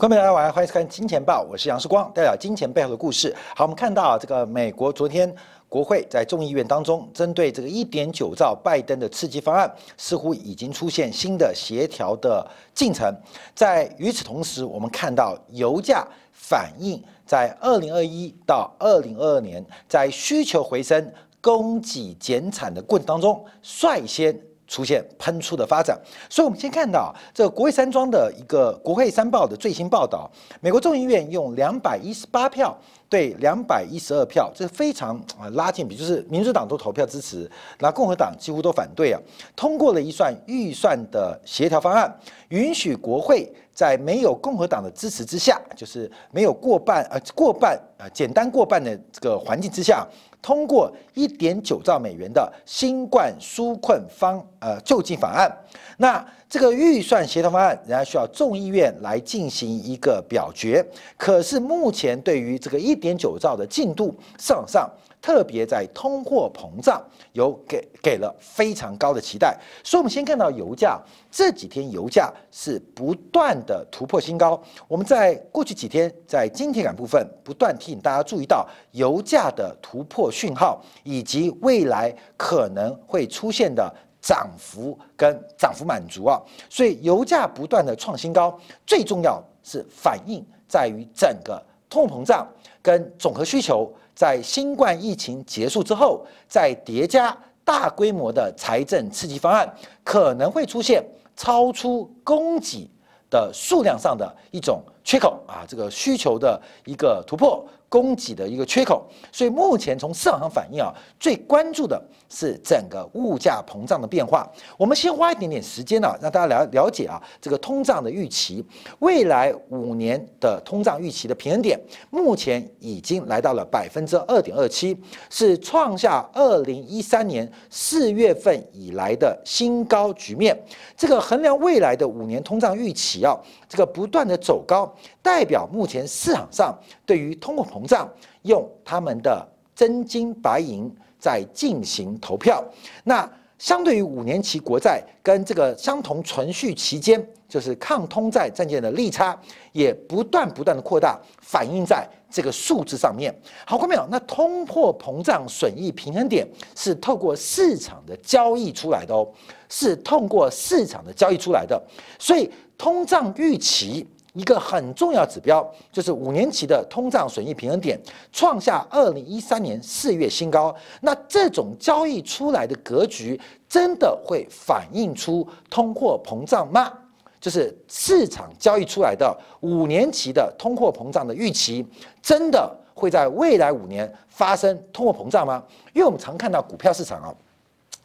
观众朋友大家好，欢迎收看《金钱报》，我是杨世光，带来金钱背后的故事。好，我们看到这个美国昨天国会在众议院当中，针对这个一点九兆拜登的刺激方案，似乎已经出现新的协调的进程。在与此同时，我们看到油价反映在二零二一到二零二二年，在需求回升、供给减产的过程当中，率先。出现喷出的发展，所以，我们先看到这个国会山庄的一个国会山报的最新报道：，美国众议院用两百一十八票对两百一十二票，这是非常啊拉近比，就是民主党都投票支持，那共和党几乎都反对啊，通过了一算预算的协调方案，允许国会在没有共和党的支持之下，就是没有过半呃过半呃简单过半的这个环境之下。通过一点九兆美元的新冠纾困方呃救济法案，那这个预算协调方案仍然需要众议院来进行一个表决。可是目前对于这个一点九兆的进度，市场上。特别在通货膨胀有给给了非常高的期待，所以我们先看到油价这几天油价是不断的突破新高。我们在过去几天在金铁杆部分不断提醒大家注意到油价的突破讯号，以及未来可能会出现的涨幅跟涨幅满足啊。所以油价不断的创新高，最重要是反映在于整个通货膨胀跟总和需求。在新冠疫情结束之后，再叠加大规模的财政刺激方案，可能会出现超出供给的数量上的一种缺口啊，这个需求的一个突破。供给的一个缺口，所以目前从市场上反映啊，最关注的是整个物价膨胀的变化。我们先花一点点时间呢，让大家了了解啊，这个通胀的预期，未来五年的通胀预期的平衡点，目前已经来到了百分之二点二七，是创下二零一三年四月份以来的新高局面。这个衡量未来的五年通胀预期啊，这个不断的走高，代表目前市场上对于通货膨膨胀用他们的真金白银在进行投票，那相对于五年期国债跟这个相同存续期间，就是抗通债债券的利差也不断不断的扩大，反映在这个数字上面。好，看到没有？那通货膨胀损益平衡点是透过市场的交易出来的哦，是通过市场的交易出来的，所以通胀预期。一个很重要指标就是五年期的通胀损益平衡点创下二零一三年四月新高。那这种交易出来的格局，真的会反映出通货膨胀吗？就是市场交易出来的五年期的通货膨胀的预期，真的会在未来五年发生通货膨胀吗？因为我们常看到股票市场啊。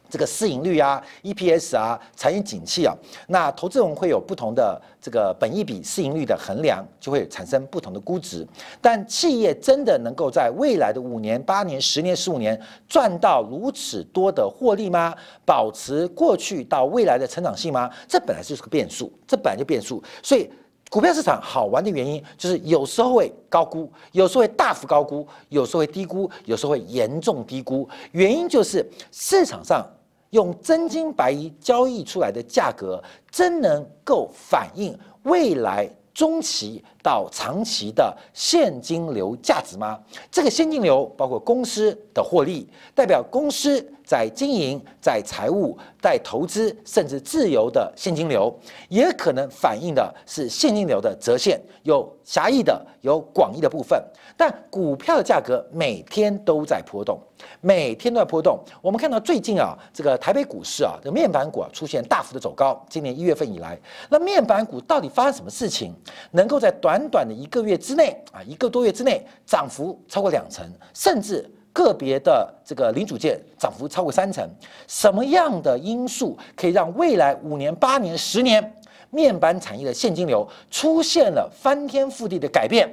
这个市盈率啊，EPS 啊，产业景气啊，那投资人会有不同的这个本益比市盈率的衡量，就会产生不同的估值。但企业真的能够在未来的五年、八年、十年、十五年赚到如此多的获利吗？保持过去到未来的成长性吗？这本来就是个变数，这本来就变数。所以股票市场好玩的原因，就是有时候会高估，有时候会大幅高估，有时候会低估，有时候会严重低估。原因就是市场上。用真金白银交易出来的价格，真能够反映未来中期到长期的现金流价值吗？这个现金流包括公司的获利，代表公司在经营、在财务、在投资，甚至自由的现金流，也可能反映的是现金流的折现，有狭义的，有广义的部分。但股票的价格每天都在波动，每天都在波动。我们看到最近啊，这个台北股市啊，这个面板股啊出现大幅的走高。今年一月份以来，那面板股到底发生什么事情，能够在短短的一个月之内啊，一个多月之内涨幅超过两成，甚至个别的这个零组件涨幅超过三成？什么样的因素可以让未来五年、八年、十年面板产业的现金流出现了翻天覆地的改变？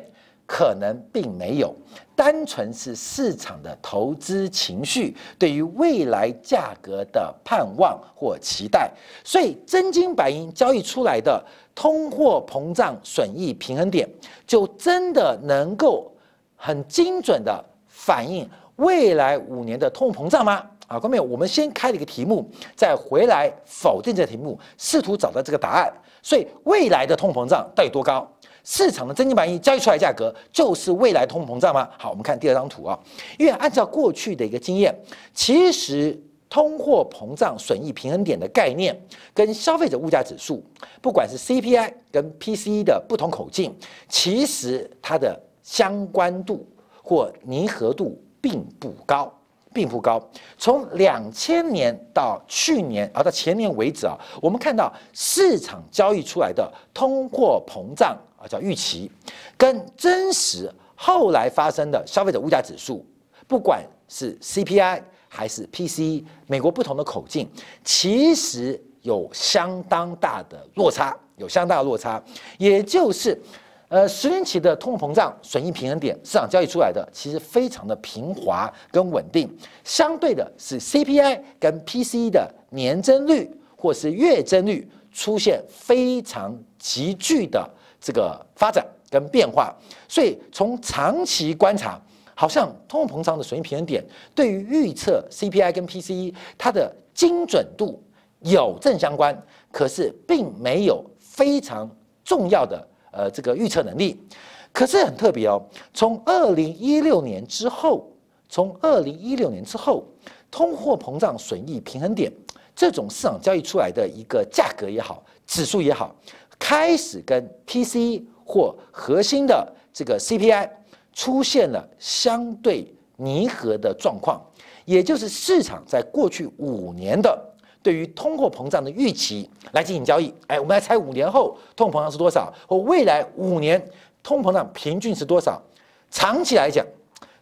可能并没有，单纯是市场的投资情绪对于未来价格的盼望或期待，所以真金白银交易出来的通货膨胀损益平衡点，就真的能够很精准的反映未来五年的通货膨胀吗？啊，各位，我们先开了一个题目，再回来否定这个题目，试图找到这个答案。所以未来的通膨胀到底多高？市场的真金白银交易出来价格就是未来通膨胀吗？好，我们看第二张图啊，因为按照过去的一个经验，其实通货膨胀损益平衡点的概念跟消费者物价指数，不管是 CPI 跟 PCE 的不同口径，其实它的相关度或拟合度并不高。并不高。从两千年到去年，啊到前年为止啊，我们看到市场交易出来的通货膨胀啊叫预期，跟真实后来发生的消费者物价指数，不管是 CPI 还是 PCE，美国不同的口径，其实有相当大的落差，有相当的落差，也就是。呃，十年期的通货膨胀损益平衡点市场交易出来的，其实非常的平滑跟稳定。相对的是 CPI 跟 PCE 的年增率或是月增率出现非常急剧的这个发展跟变化。所以从长期观察，好像通货膨胀的损益平衡点对于预测 CPI 跟 PCE 它的精准度有正相关，可是并没有非常重要的。呃，这个预测能力，可是很特别哦。从二零一六年之后，从二零一六年之后，通货膨胀损益平衡点这种市场交易出来的一个价格也好，指数也好，开始跟 PC 或核心的这个 CPI 出现了相对拟合的状况，也就是市场在过去五年的。对于通货膨胀的预期来进行交易，哎，我们来猜五年后通货膨胀是多少，或未来五年通膨胀平均是多少？长期来讲，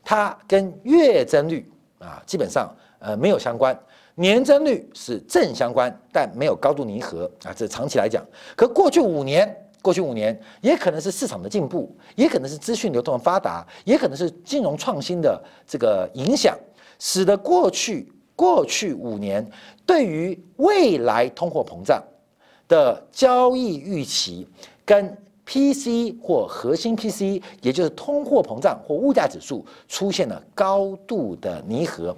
它跟月增率啊基本上呃没有相关，年增率是正相关，但没有高度拟合啊。这长期来讲，可过去五年，过去五年也可能是市场的进步，也可能是资讯流通的发达，也可能是金融创新的这个影响，使得过去。过去五年对于未来通货膨胀的交易预期，跟 PC 或核心 PC，也就是通货膨胀或物价指数出现了高度的拟合，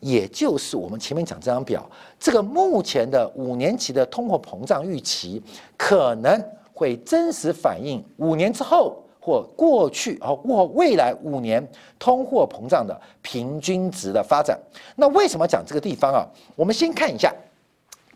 也就是我们前面讲这张表，这个目前的五年期的通货膨胀预期可能会真实反映五年之后。或过去哦，或未来五年通货膨胀的平均值的发展。那为什么讲这个地方啊？我们先看一下，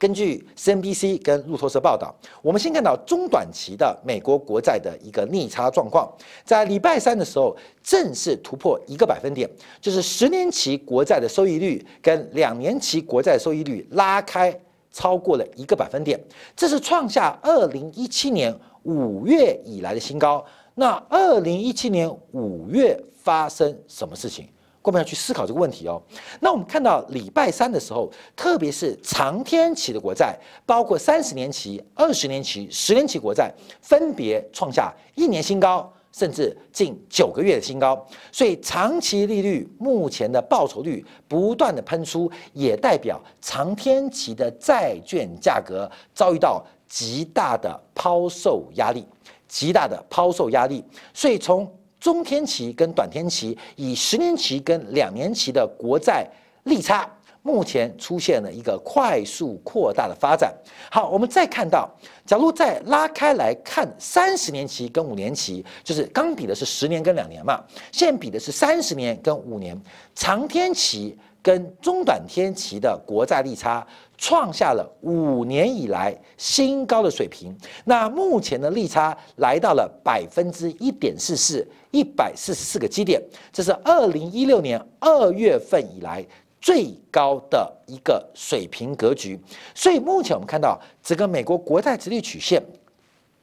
根据 CNBC 跟路透社报道，我们先看到中短期的美国国债的一个逆差状况，在礼拜三的时候正式突破一个百分点，就是十年期国债的收益率跟两年期国债收益率拉开超过了一个百分点，这是创下二零一七年五月以来的新高。那二零一七年五月发生什么事情？我们要去思考这个问题哦。那我们看到礼拜三的时候，特别是长天期的国债，包括三十年期、二十年期、十年期国债，分别创下一年新高，甚至近九个月的新高。所以长期利率目前的报酬率不断的喷出，也代表长天期的债券价格遭遇到极大的抛售压力。极大的抛售压力，所以从中天期跟短天期，以十年期跟两年期的国债利差，目前出现了一个快速扩大的发展。好，我们再看到，假如再拉开来看三十年期跟五年期，就是刚比的是十年跟两年嘛，现比的是三十年跟五年，长天期跟中短天期的国债利差。创下了五年以来新高的水平。那目前的利差来到了百分之一点四四，一百四十四个基点，这是二零一六年二月份以来最高的一个水平格局。所以目前我们看到整个美国国债直率曲线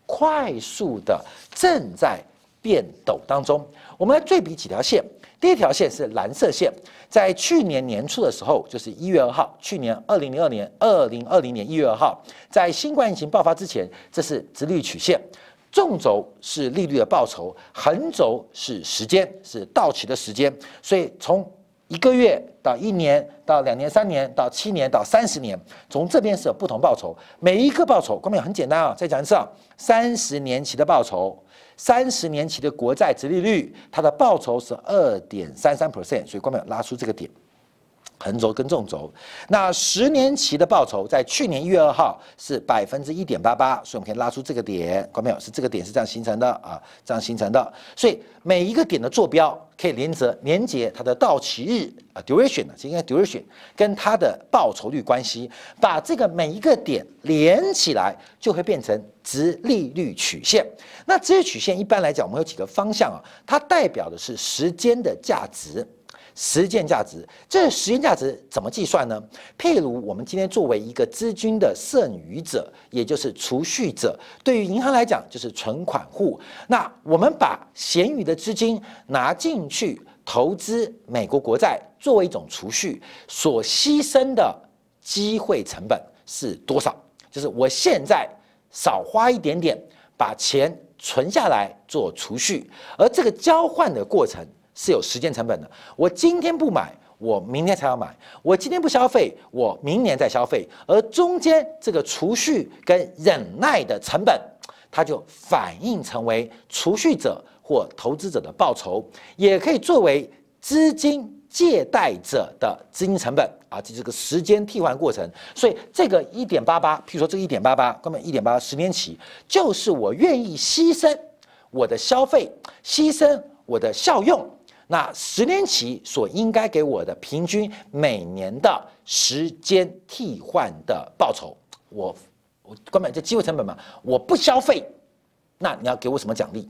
快速的正在变陡当中。我们来对比几条线。第一条线是蓝色线，在去年年初的时候，就是一月二号，去年二零零二年二零二零年一月二号，在新冠疫情爆发之前，这是直率曲线，纵轴是利率的报酬，横轴是时间，是到期的时间。所以从一个月到一年到两年、三年到七年到三十年，从这边是有不同报酬，每一个报酬，观众很简单啊，再讲一次啊，三十年期的报酬。三十年期的国债殖利率，它的报酬是二点三三 percent，所以关没有拉出这个点。横轴跟纵轴，那十年期的报酬在去年一月二号是百分之一点八八，所以我们可以拉出这个点，看到没有？是这个点是这样形成的啊，这样形成的。所以每一个点的坐标可以连着连接它的到期日啊，duration 呢，应该 duration 跟它的报酬率关系，把这个每一个点连起来，就会变成直利率曲线。那直率曲线一般来讲，我们有几个方向啊，它代表的是时间的价值。实践价值，这实践价值怎么计算呢？譬如我们今天作为一个资金的剩余者，也就是储蓄者，对于银行来讲就是存款户。那我们把闲余的资金拿进去投资美国国债，作为一种储蓄，所牺牲的机会成本是多少？就是我现在少花一点点，把钱存下来做储蓄，而这个交换的过程。是有时间成本的。我今天不买，我明天才要买；我今天不消费，我明年再消费。而中间这个储蓄跟忍耐的成本，它就反映成为储蓄者或投资者的报酬，也可以作为资金借贷者的资金成本啊，这是个时间替换过程。所以这个一点八八，譬如说这个一点八八，根本一点八八十年期，就是我愿意牺牲我的消费，牺牲我的效用。那十年期所应该给我的平均每年的时间替换的报酬，我我根本这机会成本嘛，我不消费，那你要给我什么奖励？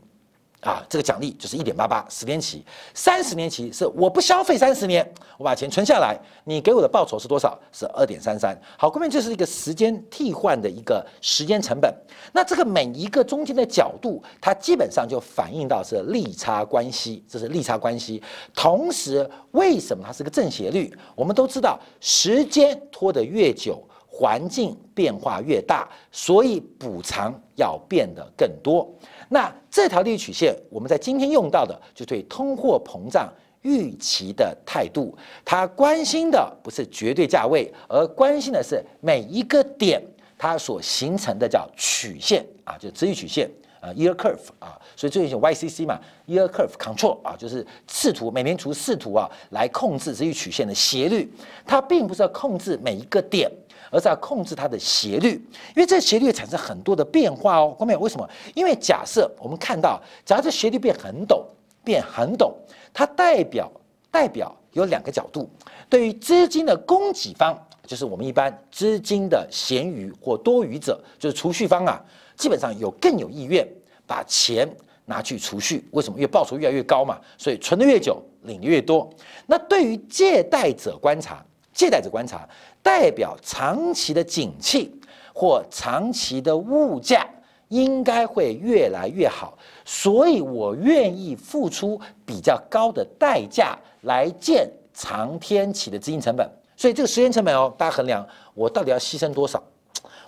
啊，这个奖励就是一点八八，十年期、三十年期是我不消费三十年，我把钱存下来，你给我的报酬是多少？是二点三三。好，后面就是一个时间替换的一个时间成本。那这个每一个中间的角度，它基本上就反映到是利差关系，这是利差关系。同时，为什么它是个正斜率？我们都知道，时间拖得越久，环境变化越大，所以补偿要变得更多。那这条利率曲线，我们在今天用到的，就对通货膨胀预期的态度。它关心的不是绝对价位，而关心的是每一个点它所形成的叫曲线啊，就直率曲线啊，year curve 啊。所以最近用 YCC 嘛，year curve control 啊，就是视图每年图视图啊，来控制直率曲线的斜率。它并不是要控制每一个点。而是要控制它的斜率，因为这斜率产生很多的变化哦。后面为什么？因为假设我们看到，假设斜率变很陡，变很陡，它代表代表有两个角度。对于资金的供给方，就是我们一般资金的闲余或多余者，就是储蓄方啊，基本上有更有意愿把钱拿去储蓄。为什么？因为报酬越来越高嘛，所以存的越久，领的越多。那对于借贷者观察，借贷者观察。代表长期的景气或长期的物价应该会越来越好，所以我愿意付出比较高的代价来建长天期的资金成本。所以这个时间成本哦，大家衡量我到底要牺牲多少？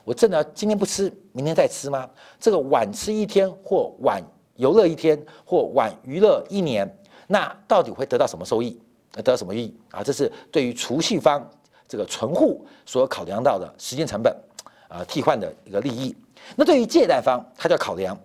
我真的要今天不吃，明天再吃吗？这个晚吃一天或晚游乐一天或晚娱乐一年，那到底会得到什么收益？得到什么意义啊？这是对于储蓄方。这个存户所考量到的时间成本，啊，替换的一个利益。那对于借贷方，他就要考量，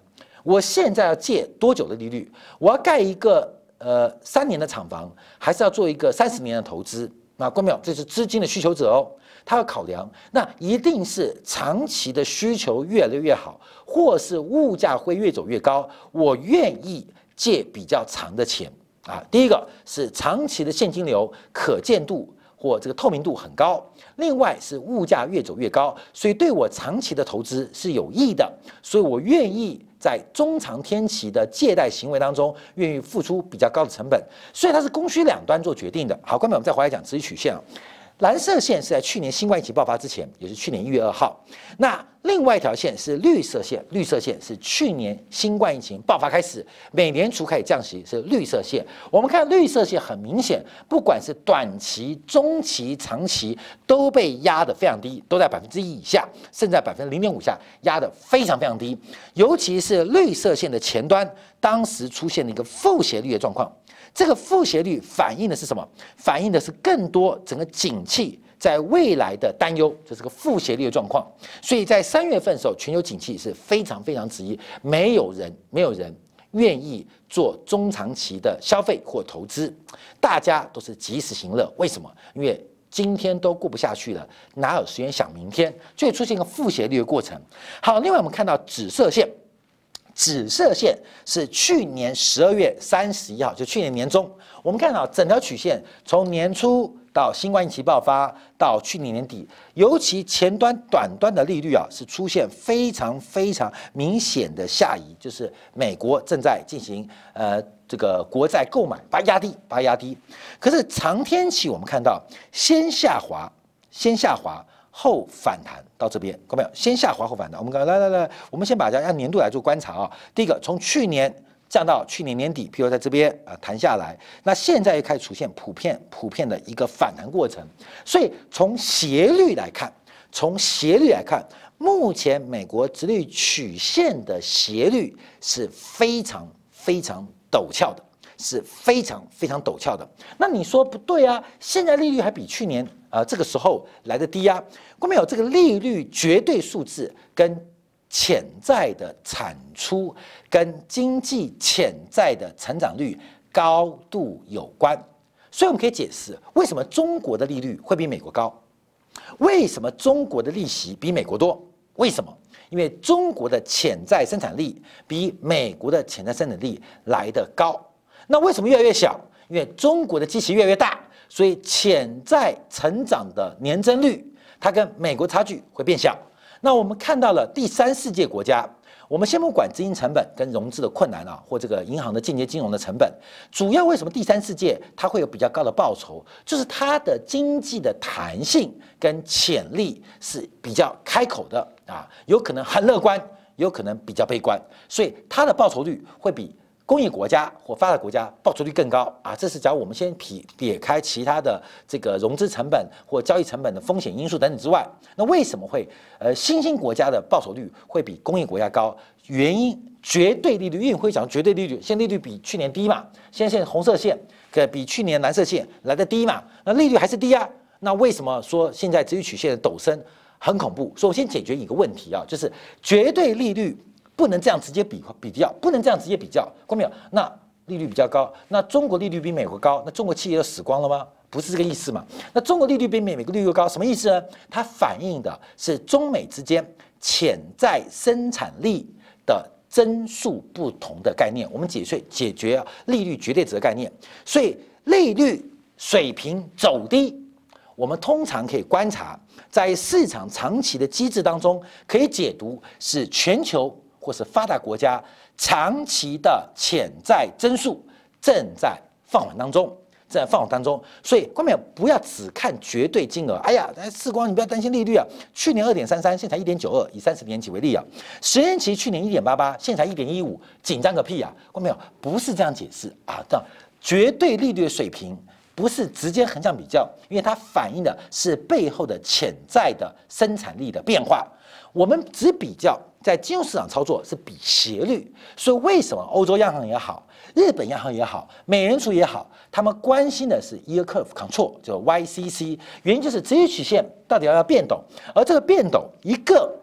我现在要借多久的利率？我要盖一个呃三年的厂房，还是要做一个三十年的投资？那关淼？这是资金的需求者哦，他要考量，那一定是长期的需求越来越好，或是物价会越走越高，我愿意借比较长的钱啊。第一个是长期的现金流可见度。或这个透明度很高，另外是物价越走越高，所以对我长期的投资是有益的，所以我愿意在中长天期的借贷行为当中，愿意付出比较高的成本，所以它是供需两端做决定的。好，关门我们再回来讲直率曲线啊。蓝色线是在去年新冠疫情爆发之前，也是去年一月二号。那另外一条线是绿色线，绿色线是去年新冠疫情爆发开始，美联储开始降息，是绿色线。我们看绿色线很明显，不管是短期、中期、长期，都被压得非常低，都在百分之一以下，甚至在百分之零点五下，压得非常非常低。尤其是绿色线的前端，当时出现了一个负斜率的状况。这个负斜率反映的是什么？反映的是更多整个景气在未来的担忧，就是个负斜率的状况。所以在三月份的时候，全球景气是非常非常质疑，没有人没有人愿意做中长期的消费或投资，大家都是及时行乐。为什么？因为今天都过不下去了，哪有时间想明天？就会出现一个负斜率的过程。好，另外我们看到紫色线，紫色线是去年十二月三十一号，就去年年中，我们看到整条曲线从年初。到新冠疫情爆发，到去年年底，尤其前端短端的利率啊，是出现非常非常明显的下移，就是美国正在进行呃这个国债购买，把它压低，把它压低。可是长天期我们看到先下滑，先下滑后反弹到这边，看到没有？先下滑后反弹。我们看来来来，我们先把它按年度来做观察啊。第一个，从去年。降到去年年底，譬如在这边啊弹下来，那现在又开始出现普遍普遍的一个反弹过程。所以从斜率来看，从斜率来看，目前美国直率曲线的斜率是非常非常陡峭的，是非常非常陡峭的。那你说不对啊？现在利率还比去年啊这个时候来的低啊？关没有这个利率绝对数字跟。潜在的产出跟经济潜在的成长率高度有关，所以我们可以解释为什么中国的利率会比美国高，为什么中国的利息比美国多？为什么？因为中国的潜在生产力比美国的潜在生产力来得高。那为什么越来越小？因为中国的机器越来越大，所以潜在成长的年增率它跟美国差距会变小。那我们看到了第三世界国家，我们先不管资金成本跟融资的困难啊，或这个银行的间接金融的成本，主要为什么第三世界它会有比较高的报酬？就是它的经济的弹性跟潜力是比较开口的啊，有可能很乐观，有可能比较悲观，所以它的报酬率会比。工业国家或发达国家报酬率更高啊！这是假如我们先撇撇开其他的这个融资成本或交易成本的风险因素等等之外，那为什么会呃新兴国家的报酬率会比工业国家高？原因绝对利率，因为会讲绝对利率，现在利率比去年低嘛，现在现在红色线可比去年蓝色线来的低嘛，那利率还是低啊？那为什么说现在直率曲线的陡升很恐怖？所以我先解决一个问题啊，就是绝对利率。不能这样直接比比较，不能这样直接比较，过没有？那利率比较高，那中国利率比美国高，那中国企业要死光了吗？不是这个意思嘛？那中国利率比美美国利率高，什么意思呢？它反映的是中美之间潜在生产力的增速不同的概念。我们解决解决利率绝对值的概念，所以利率水平走低，我们通常可以观察，在市场长期的机制当中，可以解读是全球。或是发达国家长期的潜在增速正在放缓当中，正在放缓当中，所以关淼不要只看绝对金额。哎呀，世光你不要担心利率啊，去年二点三三，现在一点九二，以三十年期为例啊，十年期去年一点八八，现在一点一五，紧张个屁啊！关淼不是这样解释啊，这样绝对利率的水平不是直接横向比较，因为它反映的是背后的潜在的生产力的变化。我们只比较在金融市场操作是比斜率，所以为什么欧洲央行也好，日本央行也好，美联储也好，他们关心的是 yield curve control，就 YCC，原因就是直率曲线到底要不要变动，而这个变动一个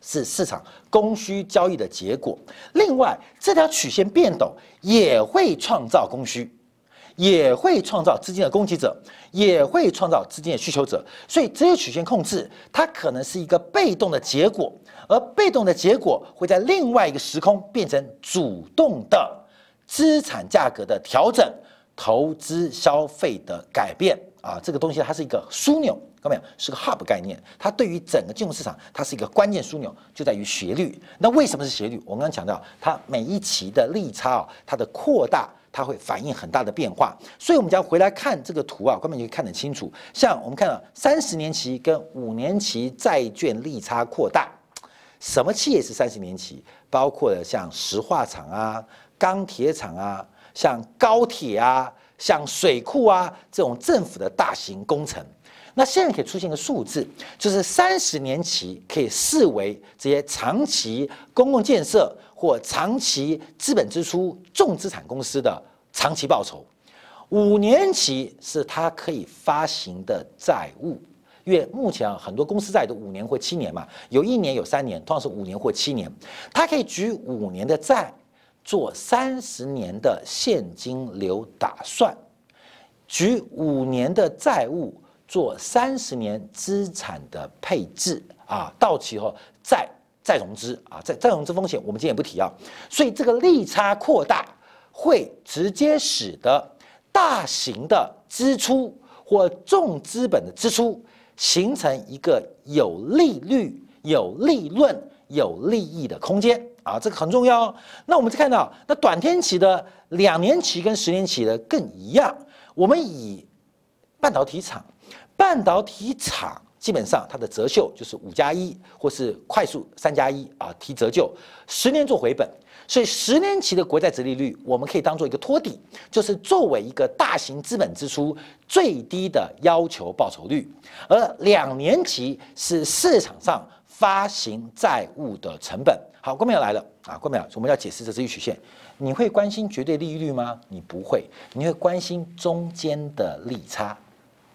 是市场供需交易的结果，另外这条曲线变动也会创造供需。也会创造资金的供给者，也会创造资金的需求者，所以这些曲线控制它可能是一个被动的结果，而被动的结果会在另外一个时空变成主动的资产价格的调整、投资消费的改变啊，这个东西它是一个枢纽，看到没有？是个 hub 概念，它对于整个金融市场它是一个关键枢纽，就在于斜率。那为什么是斜率？我刚刚强调，它每一期的利差啊，它的扩大。它会反映很大的变化，所以我们将回来看这个图啊，根本就可以看得清楚。像我们看到三十年期跟五年期债券利差扩大，什么企业是三十年期？包括了像石化厂啊、钢铁厂啊、像高铁啊、像水库啊这种政府的大型工程。那现在可以出现一个数字，就是三十年期可以视为这些长期公共建设或长期资本支出重资产公司的长期报酬，五年期是它可以发行的债务，因为目前啊很多公司债都五年或七年嘛，有一年有三年，通常是五年或七年，它可以举五年的债做三十年的现金流打算，举五年的债务。做三十年资产的配置啊，到期后再再融资啊，再再融资风险我们今天也不提啊，所以这个利差扩大会直接使得大型的支出或重资本的支出形成一个有利率、有利润、有利益的空间。啊，这个很重要。那我们再看到，那短天期的两年期跟十年期的更一样。我们以半导体厂，半导体厂基本上它的折旧就是五加一，或是快速三加一啊，提折旧，十年做回本。所以十年期的国债殖利率，我们可以当做一个托底，就是作为一个大型资本支出最低的要求报酬率。而两年期是市场上发行债务的成本。好，关淼来了啊！关淼，我们要解释这直率曲线。你会关心绝对利率吗？你不会，你会关心中间的利差。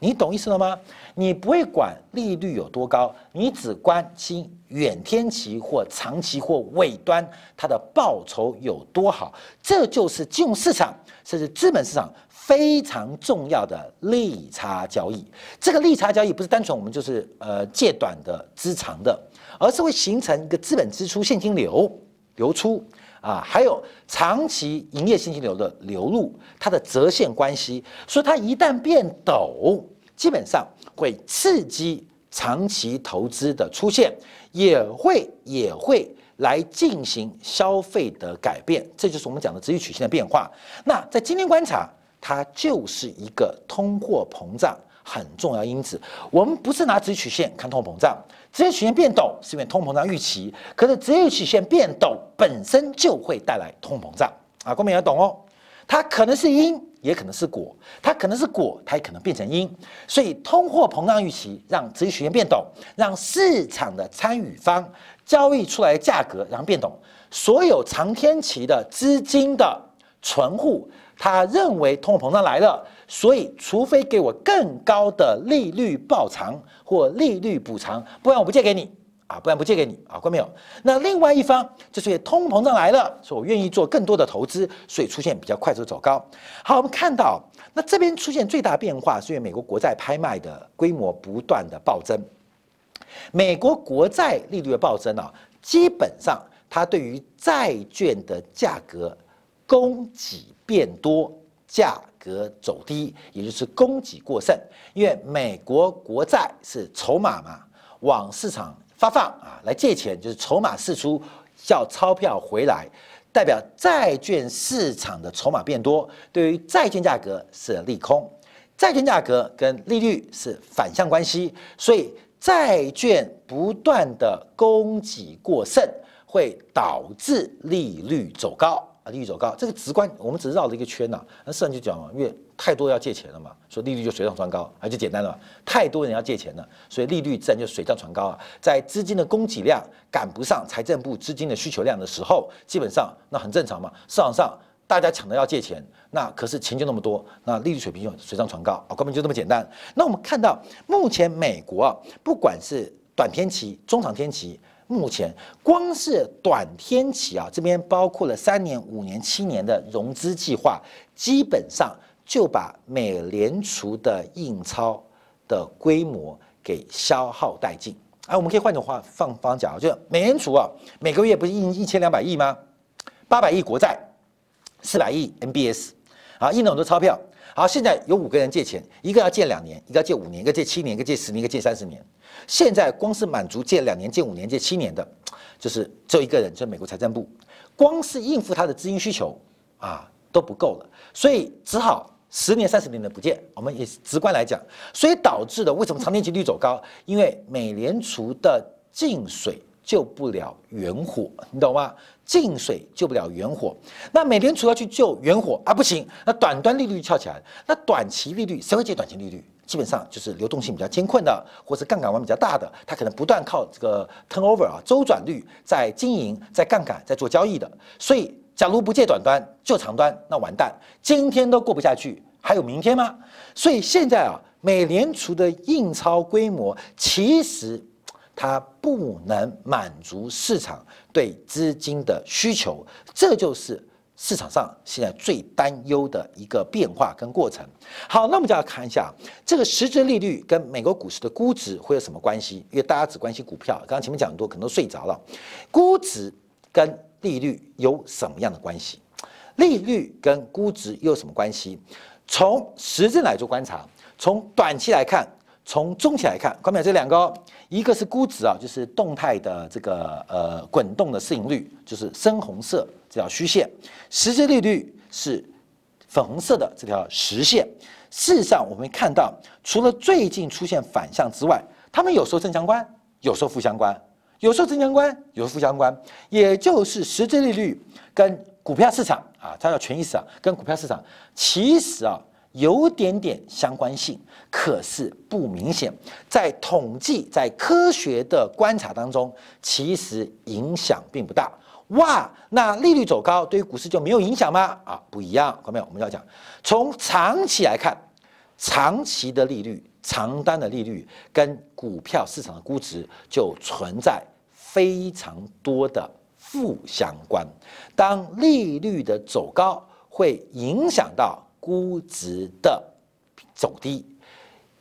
你懂意思了吗？你不会管利率有多高，你只关心远天期或长期或尾端它的报酬有多好。这就是金融市场甚至资本市场非常重要的利差交易。这个利差交易不是单纯我们就是呃借短的资长的。而是会形成一个资本支出现金流流出啊，还有长期营业现金流的流入，它的折现关系，所以它一旦变陡，基本上会刺激长期投资的出现，也会也会来进行消费的改变，这就是我们讲的直率曲线的变化。那在今天观察，它就是一个通货膨胀。很重要因子，我们不是拿直率曲线看通货膨胀，直率曲线变陡是因为通货膨胀预期，可是直率曲线变陡本身就会带来通货膨胀啊，公民要懂哦，它可能是因，也可能是果，它可能是果，它也可能变成因，所以通货膨胀预期让直率曲线变陡，让市场的参与方交易出来的价格然后变陡，所有长天期的资金的存户，他认为通货膨胀来了。所以，除非给我更高的利率报偿或利率补偿，不然我不借给你。啊！不然不借给你啊！关没有？那另外一方就是通膨胀来了，说我愿意做更多的投资，所以出现比较快速走高。好，我们看到那这边出现最大变化，是因为美国国债拍卖的规模不断的暴增。美国国债利率的暴增啊，基本上它对于债券的价格供给变多。价格走低，也就是供给过剩，因为美国国债是筹码嘛，往市场发放啊，来借钱就是筹码释出，叫钞票回来，代表债券市场的筹码变多，对于债券价格是利空，债券价格跟利率是反向关系，所以债券不断的供给过剩会导致利率走高。啊，利率走高，这个直观，我们只是绕了一个圈呐。那市场就讲嘛，因为太多要借钱了嘛，所以利率就水涨船高，啊，就简单了。太多人要借钱了，所以利率自然就水涨船高啊。在资金的供给量赶不上财政部资金的需求量的时候，基本上那很正常嘛。市场上大家抢着要借钱，那可是钱就那么多，那利率水平就水涨船高啊，根本就这么简单。那我们看到目前美国啊，不管是短天期、中长天期。目前光是短天期啊，这边包括了三年、五年、七年的融资计划，基本上就把美联储的印钞的规模给消耗殆尽。哎，我们可以换种话放方讲，就美联储啊，每个月不是印一千两百亿吗？八百亿国债，四百亿 MBS，啊，印了很多钞票。好，现在有五个人借钱，一个要借两年，一个要借五年，一个借七年，一个借十年，一个借三十年。现在光是满足借两年、借五年、借七年的，就是只有一个人，就是美国财政部，光是应付他的资金需求啊都不够了，所以只好十年、三十年的不借。我们也直观来讲，所以导致的为什么长天期率走高？因为美联储的进水救不了远火，你懂吗？进水救不了远火，那美联储要去救远火啊，不行，那短端利率翘起来，那短期利率谁会借短期利率？基本上就是流动性比较艰困的，或是杠杆玩比较大的，它可能不断靠这个 turnover 啊周转率在经营、在杠杆、在做交易的。所以，假如不借短端就长端，那完蛋，今天都过不下去，还有明天吗？所以现在啊，美联储的印钞规模其实它不能满足市场对资金的需求，这就是市场上现在最担忧的一个变化跟过程。好，那我们就要看一下这个实质利率跟美国股市的估值会有什么关系？因为大家只关心股票，刚刚前面讲很多，可能都睡着了。估值跟利率有什么样的关系？利率跟估值又有什么关系？从实质来做观察，从短期来看，从中期来看，看没有这两个？一个是估值啊，就是动态的这个呃滚动的市盈率，就是深红色这条虚线；实质利率是粉红色的这条实线。事实上，我们看到，除了最近出现反向之外，它们有时候正相关，有时候负相关，有时候正相关，有时候负相关。也就是实质利率跟股票市场啊，它叫权益市场，跟股票市场其实啊。有点点相关性，可是不明显。在统计、在科学的观察当中，其实影响并不大。哇，那利率走高对于股市就没有影响吗？啊，不一样。后面？我们要讲，从长期来看，长期的利率、长单的利率跟股票市场的估值就存在非常多的负相关。当利率的走高，会影响到。估值的走低，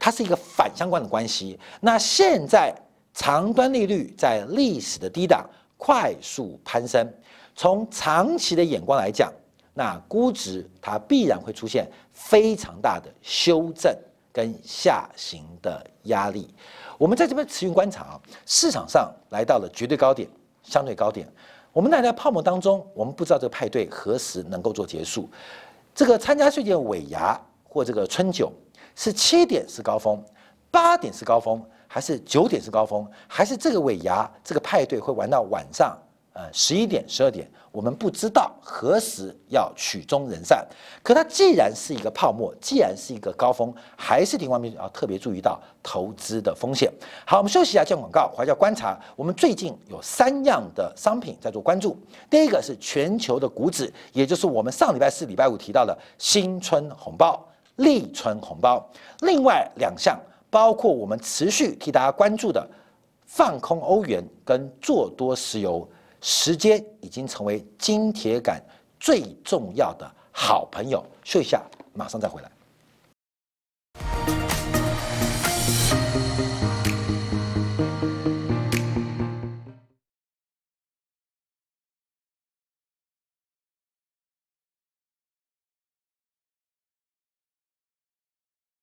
它是一个反相关的关系。那现在长端利率在历史的低档快速攀升，从长期的眼光来讲，那估值它必然会出现非常大的修正跟下行的压力。我们在这边持续观察啊，市场上来到了绝对高点、相对高点。我们在泡沫当中，我们不知道这个派对何时能够做结束。这个参加税节尾牙或这个春酒是七点是高峰，八点是高峰，还是九点是高峰，还是这个尾牙这个派对会玩到晚上？呃，十一点、十二点，我们不知道何时要曲终人散。可它既然是一个泡沫，既然是一个高峰，还是另外面要特别注意到投资的风险。好，我们休息一下，见广告，回来观察。我们最近有三样的商品在做关注。第一个是全球的股指，也就是我们上礼拜四、礼拜五提到的新春红包、立春红包。另外两项包括我们持续替大家关注的放空欧元跟做多石油。时间已经成为金铁杆最重要的好朋友。休息一下，马上再回来。